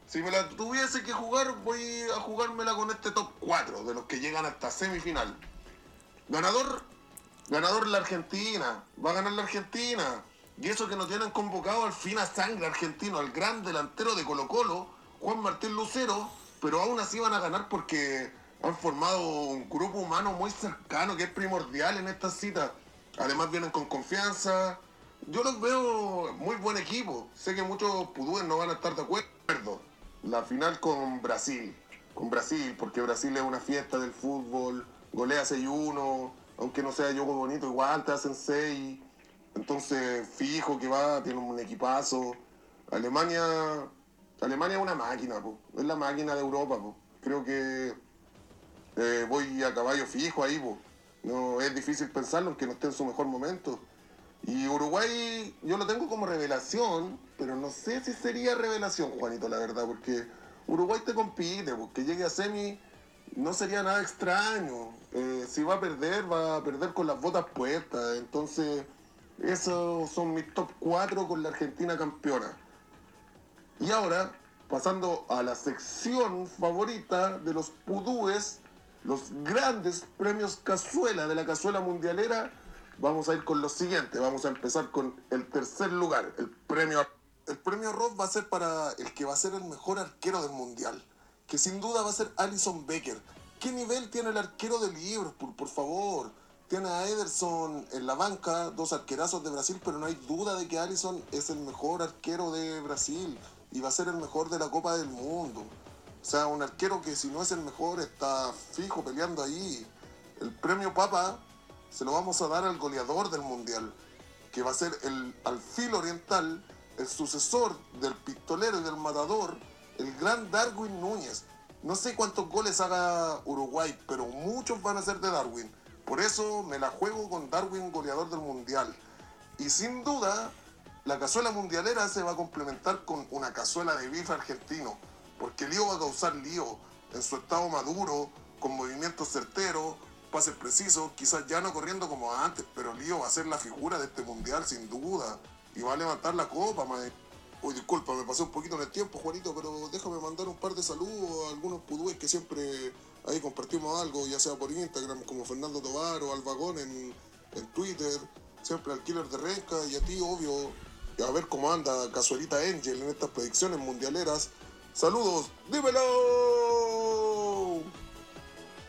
Si me la tuviese que jugar, voy a jugármela con este top 4 de los que llegan hasta semifinal. Ganador, ganador la Argentina. Va a ganar la Argentina. Y eso que no tienen convocado al fin a sangre argentino, al gran delantero de Colo Colo, Juan Martín Lucero, pero aún así van a ganar porque han formado un grupo humano muy cercano que es primordial en esta cita. Además vienen con confianza. Yo los veo muy buen equipo. Sé que muchos pudúes no van a estar de acuerdo. La final con Brasil. Con Brasil, porque Brasil es una fiesta del fútbol. Golea 6-1. Aunque no sea juego bonito, igual te hacen 6. Entonces, fijo que va, tiene un equipazo. Alemania, Alemania es una máquina, es la máquina de Europa. Creo que eh, voy a caballo fijo ahí. No es difícil pensarlo, aunque no esté en su mejor momento. Y Uruguay, yo lo tengo como revelación, pero no sé si sería revelación, Juanito, la verdad, porque Uruguay te compite, porque llegue a semi no sería nada extraño. Eh, si va a perder, va a perder con las botas puestas. Entonces, esos son mis top 4 con la Argentina campeona. Y ahora, pasando a la sección favorita de los pudúes, los grandes premios cazuela de la cazuela mundialera, vamos a ir con lo siguiente. Vamos a empezar con el tercer lugar, el premio. El premio Roth va a ser para el que va a ser el mejor arquero del mundial, que sin duda va a ser Alison Becker. ¿Qué nivel tiene el arquero de Liverpool, por favor? Tiene a Ederson en la banca, dos arquerazos de Brasil, pero no hay duda de que Allison es el mejor arquero de Brasil y va a ser el mejor de la Copa del Mundo. O sea, un arquero que si no es el mejor está fijo peleando ahí. El premio Papa se lo vamos a dar al goleador del Mundial, que va a ser el alfil oriental, el sucesor del pistolero y del matador, el gran Darwin Núñez. No sé cuántos goles haga Uruguay, pero muchos van a ser de Darwin. Por eso me la juego con Darwin goleador del Mundial. Y sin duda, la cazuela mundialera se va a complementar con una cazuela de bife argentino. Porque Lío va a causar lío en su estado maduro, con movimientos certeros, pases precisos, quizás ya no corriendo como antes, pero Lío va a ser la figura de este mundial sin duda. Y va a levantar la copa, madre. Uy, disculpa, me pasé un poquito en el tiempo, Juanito, pero déjame mandar un par de saludos a algunos pudúes que siempre ahí compartimos algo, ya sea por Instagram, como Fernando Tobar o Albagón en, en Twitter, siempre al Killer de Renca y a ti, obvio, a ver cómo anda Casualita Angel en estas predicciones mundialeras. Saludos, dímelo.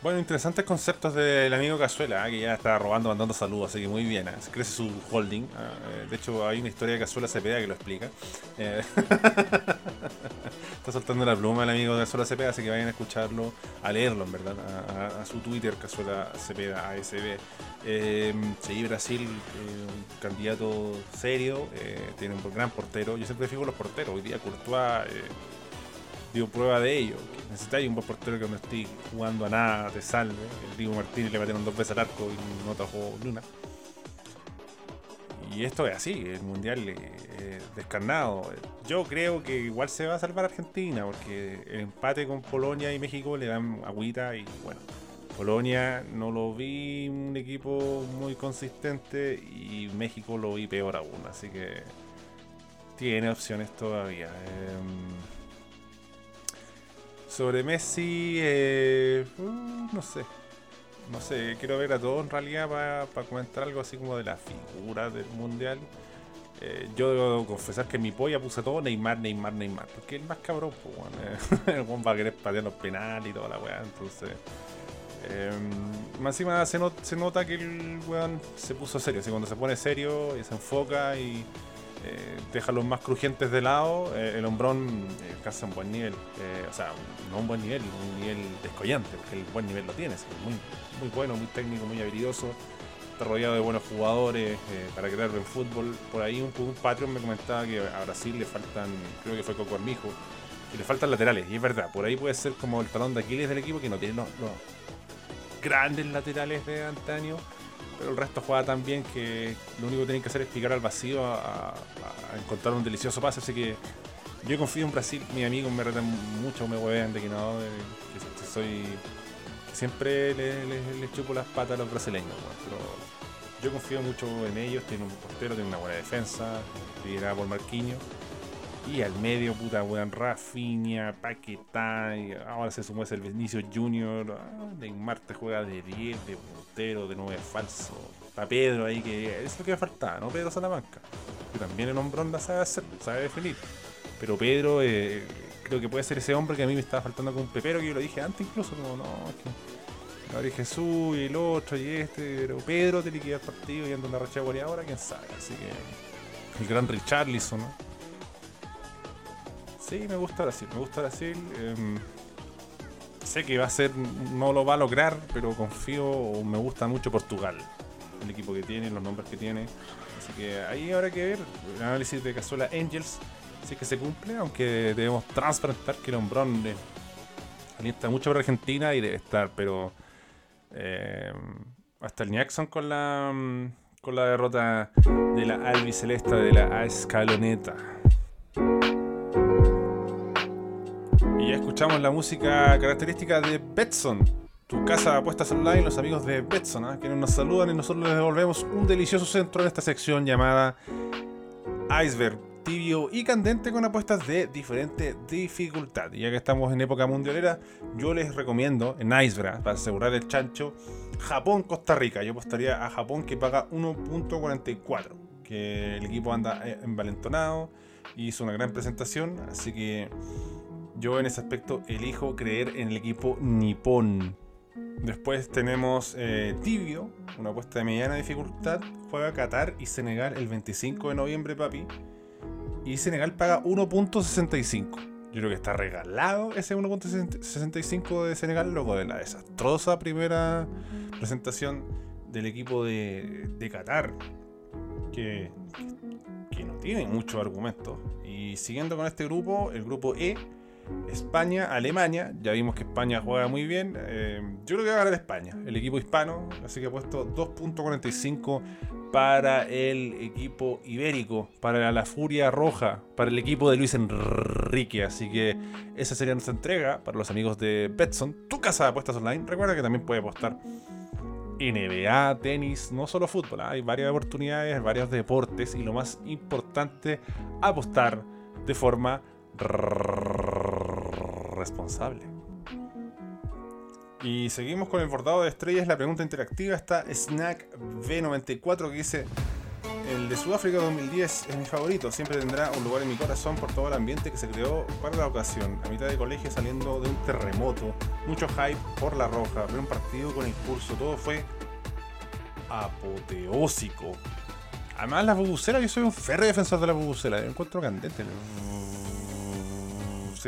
Bueno, interesantes conceptos del amigo Cazuela, ¿eh? que ya está robando, mandando saludos, así que muy bien. ¿eh? Crece su holding. ¿eh? de hecho, hay una historia de Cazuela Cepeda que lo explica. está soltando la pluma el amigo Cazuela Cepeda, así que vayan a escucharlo, a leerlo, en verdad, a, su Twitter, Cazuela Cepeda, ASB. sí, Brasil, un candidato serio, tiene un gran portero. Yo siempre fijo los porteros. Hoy día Courtois dio prueba de ello. Necesitáis un buen portero que no esté jugando a nada, te salve. El Diego Martínez le batieron dos veces al arco y no atajó ni una. Y esto es así, el mundial es descarnado. Yo creo que igual se va a salvar Argentina, porque el empate con Polonia y México le dan agüita y bueno. Polonia no lo vi un equipo muy consistente y México lo vi peor aún, así que tiene opciones todavía. Em, sobre Messi, eh, uh, no sé. No sé, quiero ver a todos en realidad para comentar algo así como de la figura del mundial. Eh, yo debo confesar que mi polla puse todo Neymar, Neymar, Neymar. Porque el más cabrón, pues, bueno, el buen va a querer patear los penales y toda la weá. Entonces, eh, más encima se, se, nota que el weón se puso serio. Así cuando se pone serio y se enfoca y eh, deja los más crujientes de lado, eh, el hombrón eh, alcanza un buen nivel, o sea, no un buen nivel, un nivel descollante, porque el buen nivel lo tiene, es muy, muy bueno, muy técnico, muy habilidoso, está rodeado de buenos jugadores para crear buen fútbol. Por ahí un, un Patreon me comentaba que a Brasil le faltan, creo que fue Coco Armijo, que le faltan laterales, y es verdad, por ahí puede ser como el talón de Aquiles del equipo que no tiene los grandes laterales de antaño pero el resto juega tan bien que lo único que tienen que hacer es picar al vacío a, encontrar un delicioso pase. Así que yo confío en Brasil. Mis amigos me retan mucho, me huevean de que no, que, soy. que siempre les chupo las patas a los brasileños. pero yo confío mucho en ellos. Tienen un portero, tienen una buena defensa, liderada por Marquinhos. Y al medio, puta, weón, Rafinha, Paquetá, ahora se sumó ese Vinicio Junior. Ah, Neymar te juega de 10, de puntero, de 9 falso. Está Pedro ahí, que es lo que faltaba, ¿no? Pedro Salamanca. Que también el hombrón la sabe hacer, sabe definir. Pero Pedro, eh, creo que puede ser ese hombre que a mí me estaba faltando con un pepero, que yo lo dije antes incluso, como no, es que Gabriel Jesús y el otro y este, pero Pedro te liquida el partido y anda una racha ahora, quién sabe. Así que el gran Richarlison, ¿no? Sí, me gusta Brasil, me gusta Brasil. Em, sé que va a ser, no lo va a lograr, pero confío me gusta mucho Portugal. El equipo que tiene, los nombres que tiene. Así que ahí habrá que ver el análisis de Cazuela Angels si es que se cumple, aunque debemos transparentar que el hombrón alienta mucho por Argentina y debe estar, pero eh, hasta el Jackson con la con la derrota de la albicelesta de la escaloneta. Y escuchamos la música característica de Betson, tu casa de apuestas online, los amigos de Betson, ¿ah? que nos saludan y nosotros les devolvemos un delicioso centro en esta sección llamada Iceberg tibio y candente con apuestas de diferente dificultad. Y ya que estamos en época mundialera, yo les recomiendo en Icebra, para asegurar el chancho, Japón-Costa Rica. Yo apostaría a Japón que paga 1.44, que el equipo anda eh, envalentonado, hizo una gran presentación, así que yo en ese aspecto elijo creer en el equipo nipón. Después tenemos eh, Tibio, una apuesta de mediana dificultad. Juega Qatar y Senegal el 25 de noviembre, papi y Senegal paga 1.65. Yo creo que está regalado ese 1.65 de Senegal, luego de la desastrosa primera presentación del equipo de, de Qatar, que, que no tiene mucho argumento. Y siguiendo con este grupo, el grupo E, España, Alemania. Ya vimos que España juega muy bien. Eh, yo creo que va a ganar España, el equipo hispano. Así que he puesto 2.45 para el equipo ibérico, para la Furia Roja, para el equipo de Luis Enrique. Así que esa sería nuestra entrega para los amigos de Betson, tu casa de apuestas online. Recuerda que también puede apostar NBA, tenis, no solo fútbol. ¿ah? Hay varias oportunidades, varios deportes y lo más importante, apostar de forma responsable. Y seguimos con el bordado de estrellas. La pregunta interactiva está Snack V94 que dice: El de Sudáfrica 2010 es mi favorito. Siempre tendrá un lugar en mi corazón por todo el ambiente que se creó para la ocasión. A mitad de colegio saliendo de un terremoto. Mucho hype por la roja. Pero un partido con impulso. Todo fue apoteósico. Además, las bubucelas, yo soy un férreo defensor de las bubucelas. Yo encuentro candente.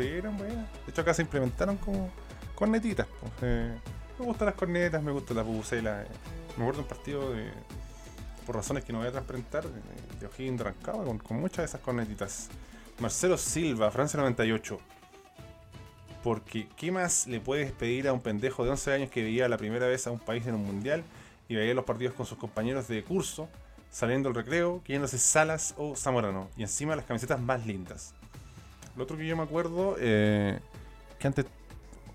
De hecho, acá se implementaron como cornetitas. me gustan las cornetas, me gustan las bubucelas. Me acuerdo un partido de, por razones que no voy a transparentar, de O'Higgins Rancagua con, con muchas de esas cornetitas. Marcelo Silva, Francia 98. Porque, ¿qué más le puedes pedir a un pendejo de 11 años que veía la primera vez a un país en un mundial y veía los partidos con sus compañeros de curso, saliendo al recreo, queriéndose Salas o Zamorano? Y encima las camisetas más lindas. Lo otro que yo me acuerdo, eh, que antes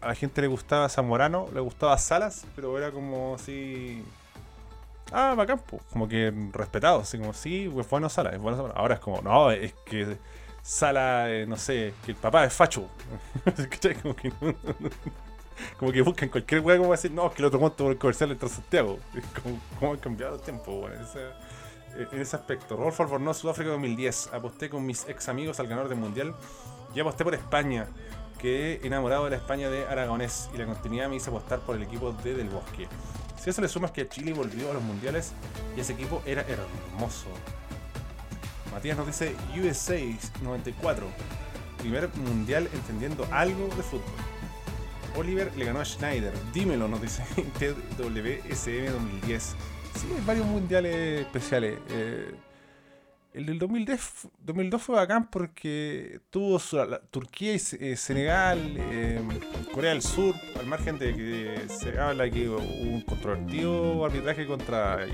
a la gente le gustaba Zamorano, le gustaba Salas, pero era como así. Ah, bacán, pues, como que respetado, así como, sí, pues bueno Salas, es bueno Ahora es como, no, es que Sala, eh, no sé, que el papá es facho. como que como que buscan cualquier weá como decir, no, es que el otro monto por el comercial entre Santiago. como, como han cambiado el tiempo, bueno, en ese aspecto. Rolf Albornoz, Sudáfrica 2010. Aposté con mis ex amigos al ganador del mundial. Y aposté por España quedé enamorado de la España de Aragonés y la continuidad me hizo apostar por el equipo de Del Bosque. Si eso le sumas que Chile volvió a los mundiales y ese equipo era hermoso. Matías nos dice USA 94, primer mundial entendiendo algo de fútbol. Oliver le ganó a Schneider, dímelo, nos dice TWSM 2010. Sí, varios mundiales especiales. Eh, el del 2010, 2002 fue bacán porque tuvo Turquía y eh, Senegal, eh, Corea del Sur, al margen de que se habla que hubo un controvertido arbitraje contra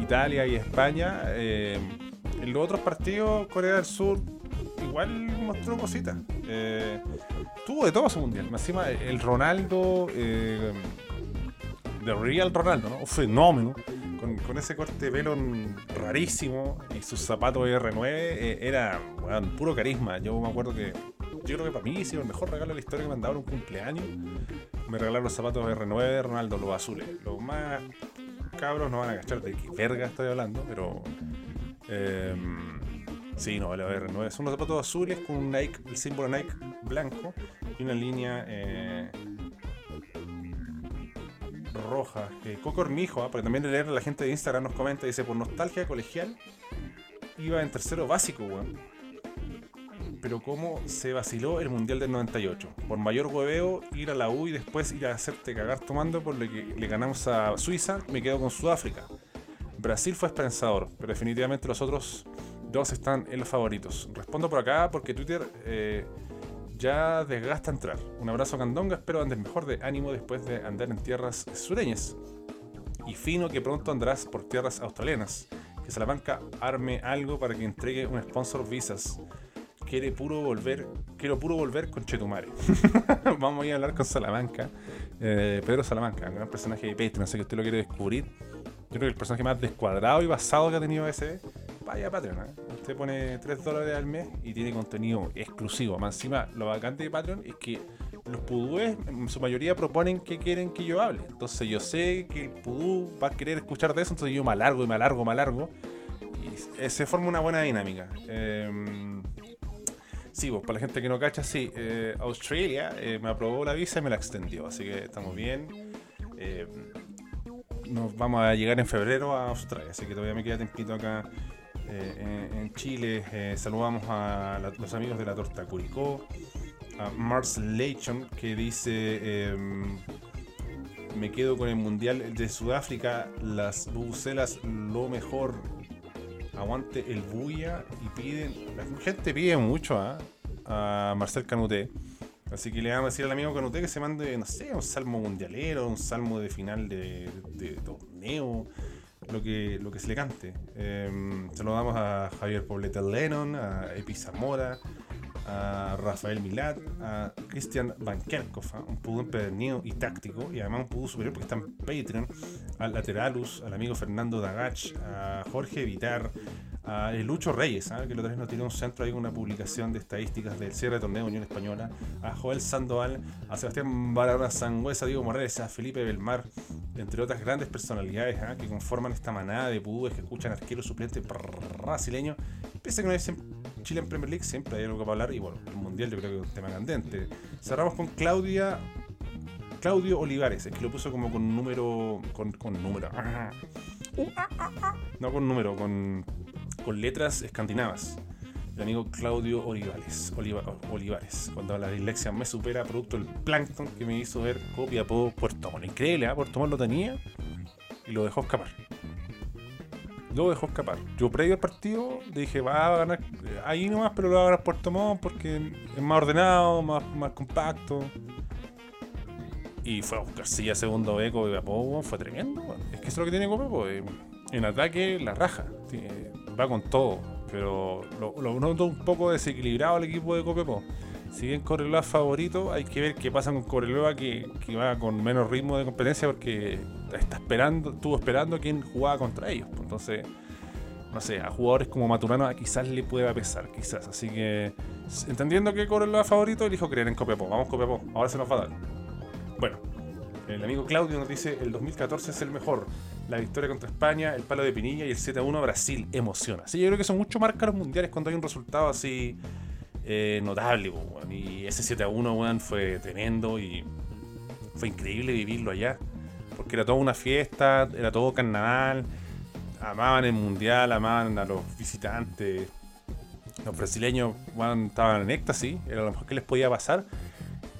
Italia y España. Eh, en los otros partidos, Corea del Sur igual mostró cositas. tuvo de todo su mundial. Encima, el Ronaldo, de Real Ronaldo, ¿no? un fenómeno con, ese corte de rarísimo y sus zapatos R9, eh, era, weón, puro carisma. Yo me acuerdo que. Yo creo que para mí sido el mejor regalo de la historia que me han dado en un cumpleaños. Me regalaron los zapatos R9 de Ronaldo, los azules. Los más cabros no van a cachar de qué verga estoy hablando, pero. Eh, sí, no, los R9 son los zapatos azules con un Nike, el símbolo Nike blanco y una línea. Eh, roja. Eh, Coco Hormijo, ¿ah? porque también leer la gente de Instagram nos comenta, dice, por nostalgia colegial, iba en tercero básico, weón. Pero cómo se vaciló el Mundial del 98. Por mayor hueveo, ir a la U y después ir a hacerte cagar tomando por lo que le ganamos a Suiza, me quedo con Sudáfrica. Brasil fue esperanzador, pero definitivamente los otros dos están en los favoritos. Respondo por acá porque Twitter eh, ya desgasta entrar. Un abrazo candonga, espero andes mejor de ánimo después de andar en tierras sureñas. Y fino que pronto andarás por tierras australianas. Que Salamanca arme algo para que entregue un sponsor visas. Quiere puro volver, quiero puro volver con Chetumare. Vamos a ir a hablar con Salamanca. Eh, Pedro Salamanca, un gran personaje de Patreon, sé que usted lo quiere descubrir. Yo creo que el personaje más descuadrado y basado que ha tenido ese vaya Patreon. ¿eh? Usted pone 3 dólares al mes y tiene contenido exclusivo. Más encima, lo bacante de Patreon es que los pudúes en su mayoría proponen que quieren que yo hable. Entonces yo sé que el pudú va a querer escuchar de eso, entonces yo me alargo y me alargo, me alargo. Y se forma una buena dinámica. Eh, sí, pues para la gente que no cacha, sí, eh, Australia eh, me aprobó la visa y me la extendió, así que estamos bien. Eh, nos vamos a llegar en febrero a Australia, así que todavía me queda tempito acá eh, en, Chile. Eh, saludamos a los amigos de la Torta Curicó, a Mars Lechon que dice: em, Me quedo con el Mundial de Sudáfrica, las bucelas lo mejor. Aguante el bulla y piden. La gente pide mucho ¿ah? a Marcel Canuté. Así que le vamos a decir al amigo Canuté que se mande, no sé, un salmo mundialero, un salmo de final de torneo, lo que, lo que se le cante. Eh, se lo damos a Javier Poblete Lennon, a Epi Zamora, a Rafael Milat, a Christian Van Kerkhoff, ¿ah? un pudú empedernido y táctico, y además un pudú superior porque está en Patreon, a Lateralus, al amigo Fernando Dagach, a Jorge Vitar, a el Lucho Reyes, ¿ah? que la otra vez nos tiró un centro ahí con una publicación de estadísticas del cierre de torneo Unión Española, a Joel Sandoval, a Sebastián Barahona Sangüesa, a Diego Morales, a Felipe Belmar, entre otras grandes personalidades ¿ah? que conforman esta manada de pudúes que escuchan arqueros suplentes brasileños. Pese a que no hay Chile en Premier League, siempre hay algo que hablar y bueno, el Mundial yo creo que es un tema candente. Cerramos con Claudia Claudio Olivares, es que lo puso como con número. con, con número. No con número, con, con letras escandinavas. El amigo Claudio Olivares, Oliva- Olivares, cuando la dislexia me supera, producto del plancton que me hizo ver Copiapó, Puerto Montt. Increíble, ¿ah? Puerto Montt lo tenía y lo dejó escapar. Lo dejó escapar. Yo previo al partido dije, va a ganar eh, ahí nomás, pero lo va a ganar Puerto Montt porque es más ordenado, más, compacto. Y fue a buscar silla segundo B, Copiapó, weón, fue tremendo. Es que eso es lo que tiene Copiapó. En ataque, la raja. Con todo. Pero lo, lo noto un poco desequilibrado el equipo de Copiapó. Si bien Correloa es favorito, hay que ver qué pasa con Correloa que, va con menos ritmo de competencia porque está esperando, estuvo esperando a quien jugaba contra ellos. pues, Entonces, no sé, a jugadores como Maturana quizás le pueda pesar, quizás. Así que, entendiendo que Correloa es favorito, elijo creer en Copiapó. Vamos Copiapó, ahora se nos va a dar. Bueno, el amigo Claudio nos dice, el 2014 es el mejor. La victoria contra España, el palo de Pinilla y el 7-1 a Brasil emociona. Sí, yo creo que son mucho marca los mundiales cuando hay un resultado así eh, notable. Y ese 7-1, weón, fue tremendo y fue increíble vivirlo allá. Porque era toda una fiesta, era todo carnaval. Amaban el mundial, amaban a los visitantes. Los brasileños weón, estaban en éxtasis, era lo mejor que les podía pasar.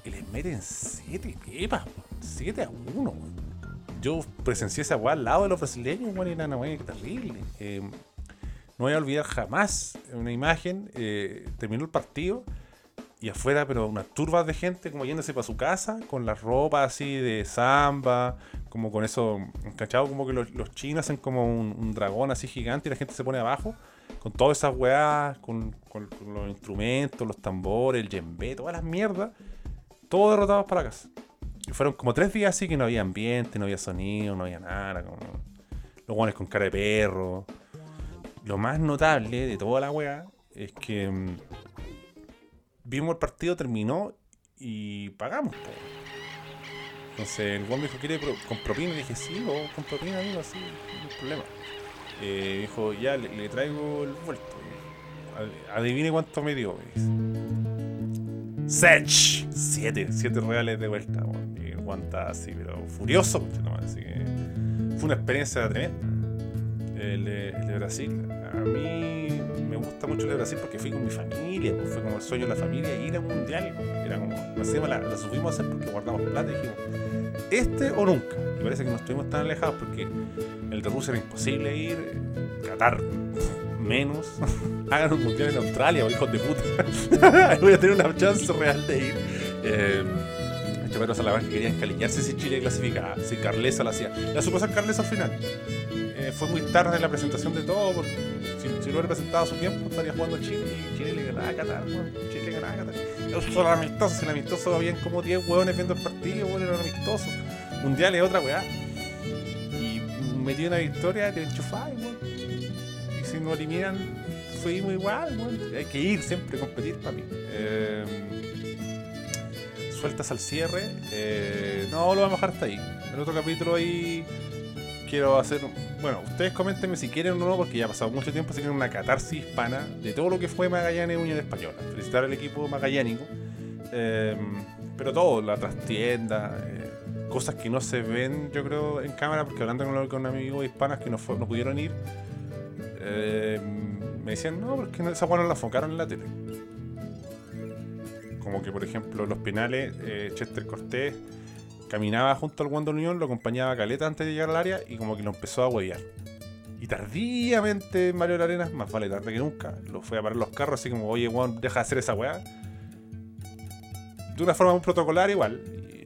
Y les meten 7 pepas, 7 a 1. weón. Yo presencié esa weá al lado de los brasileños, weón, y era una weá terrible. Eh, no voy a olvidar jamás una imagen. eh, terminó el partido y afuera, pero unas turbas de gente como yéndose para su casa con las ropas así de samba, como con eso, ¿cachado? Como que los, chinos hacen como un, dragón así gigante y la gente se pone abajo con todas esas weás, con, los instrumentos, los tambores, el djembe, todas las mierdas, todos derrotados para la casa. Fueron como tres días así que no había ambiente, no había sonido, no había nada, como los guanes con cara de perro. Lo más notable de toda la weá es que mm, vimos el partido, terminó y pagamos. po. Entonces el weón me dijo, ¿quiere pro- con propina? Y dije, sí, o con propina, amigo, así, no hay problema. Eh, dijo, ya, le, traigo el vuelto. Ad- Adivine cuánto me dio. Sech, siete, siete reales de vuelta. weón. Estaba así, pero furioso. Así que fue una experiencia tremenda. El de, Brasil. A mí me gusta mucho el de Brasil porque fui con mi familia, pues fue como el sueño de la familia ir a un mundial. Era como, encima la, la supimos hacer porque guardamos plata y dijimos, este o nunca. Y parece que no estuvimos tan alejados porque el de Rusia era imposible ir, Qatar menos. Hagan un mundial en Australia, hijos de puta. Voy a tener una chance real de ir. Eh, este Pedro Salamanca quería encaliñarse si Chile clasificaba, si Carlesa lo hacía. La supo hacer Carlesa al final. Eh, fue muy tarde la presentación de todo, porque si, lo hubiera presentado a su tiempo, estaría jugando Chile y Chile le ganaba a Qatar, weón. Chile le ganaba a Qatar. Eso solo amistoso, el amistoso habían como 10 hueones viendo el partido, weón, era amistoso. Mundial es otra weá. Y metí una victoria, te enchufáis, weón. Y si nos eliminan, fuimos igual, weón. Hay que ir siempre, competir, papi. Eh, sueltas al cierre. eh, no, lo vamos a dejar hasta ahí. En otro capítulo ahí quiero hacer. Bueno, ustedes coméntenme si quieren o no, porque ya ha pasado mucho tiempo, si quieren una catarsis hispana de todo lo que fue Magallanes Unión Española. Felicitar al equipo magallánico. eh, pero todo, la trastienda, eh, cosas que no se ven, yo creo, en cámara, porque hablando con, con amigos hispanas que no, fue- no pudieron ir, eh, me decían, no, porque esa hueá no la enfocaron en la tele. Como que, por ejemplo, los penales, eh, Chester Cortés caminaba junto al Wando Unión, lo acompañaba a Caleta antes de llegar al área y como que lo empezó a huellar. Y tardíamente Mario Arenas, más vale tarde que nunca, lo fue a parar los carros así como, oye, Juan, deja de hacer esa weá. De una forma muy protocolar igual.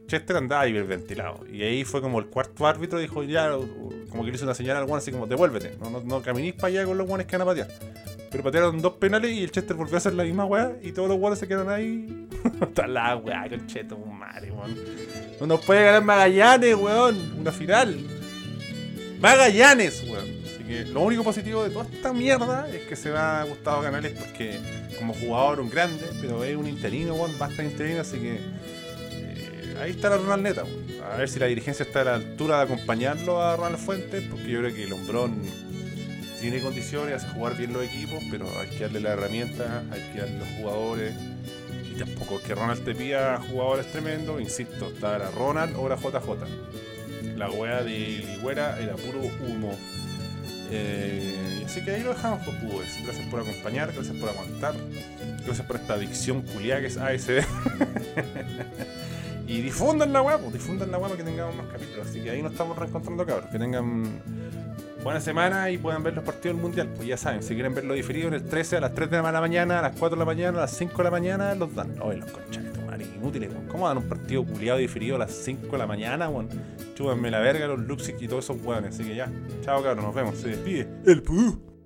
Chester andaba hiperventilado. Y ahí fue como el cuarto árbitro dijo, ya, como que le hizo una señal al Juan así como, devuélvete, no, no, no caminís para allá con los guanes que van a patear. Pero patearon dos penales y el Chester volvió a hacer la misma weá y todos los guanes se quedaron ahí. Está la weá, con cheto, madre, weón. No nos puede ganar Magallanes, weón. Una final. Magallanes, weón. Así que lo único positivo de toda esta mierda es que se me ha gustado Canales porque como jugador un grande, pero es un interino, weón, basta interino, así que eh, ahí está la Ronald Neta, weón. A ver si la dirigencia está a la altura de acompañarlo a Ronald Fuentes, porque yo creo que el hombrón tiene condiciones, hace jugar bien los equipos, pero hay que darle la herramienta, hay que darle los jugadores. Tampoco es que Ronald te pida jugadores tremendos, insisto, estaba era Ronald o era JJ. La wea de Ligüera era puro humo. Eh, así que ahí lo dejamos, pues, pues. Gracias por acompañar, gracias por aguantar, gracias por esta adicción culiada que es ASD. y difundan la wea, pues, difundan la wea para que tengamos más capítulos. Así que ahí nos estamos reencontrando, cabros. Que tengan buena semana y puedan ver los partidos del mundial. Pues ya saben, si quieren verlo diferido en el 13 a las 3 de la mañana, a las 4 de la mañana, a las 5 de la mañana, los dan. Oye, los conchas inútiles, weón. ¿Cómo dan un partido culiado diferido a las 5 de la mañana, weón? Chúbanme la verga los Luxic y todos esos weones. Así que ya, chao cabros, nos vemos. Se despide el Pudú.